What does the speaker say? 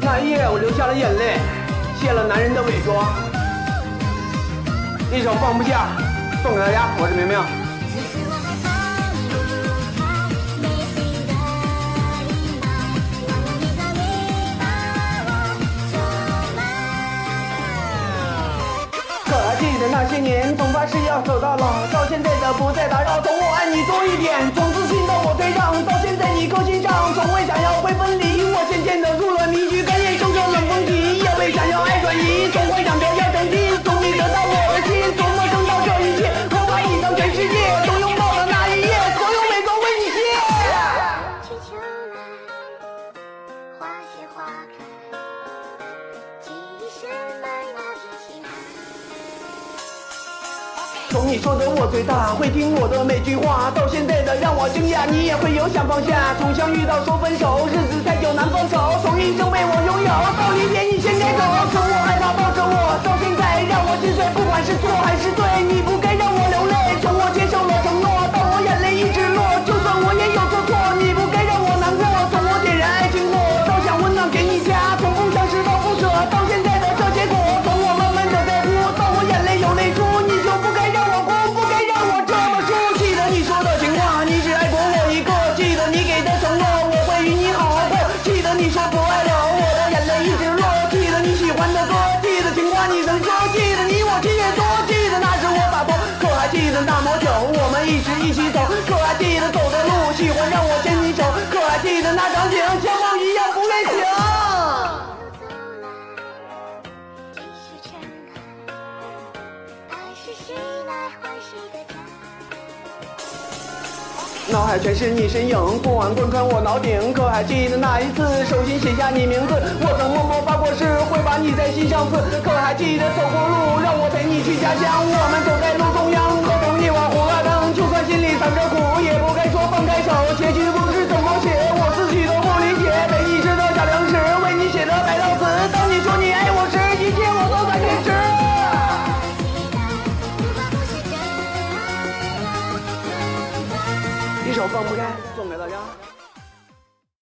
那夜我流下了眼泪，卸了男人的伪装。一首《放不下》送给大家，我是明明。可还记得那些年，总发誓要走到老，到现在的不再打扰，懂我爱你多一点。从你说的我最大，会听我的每句话，到现在的让我惊讶，你也会有想放下。从相遇到说分手，日子太。脑海全是你身影，过往贯穿我脑顶。可还记得那一次，手心写下你名字，我曾默默发过誓，会把你在心上刺。可还记得走过路，让我陪你去家乡，我们走在路中央，喝同一碗胡辣汤，就算心里藏着苦。放不开。送给大家。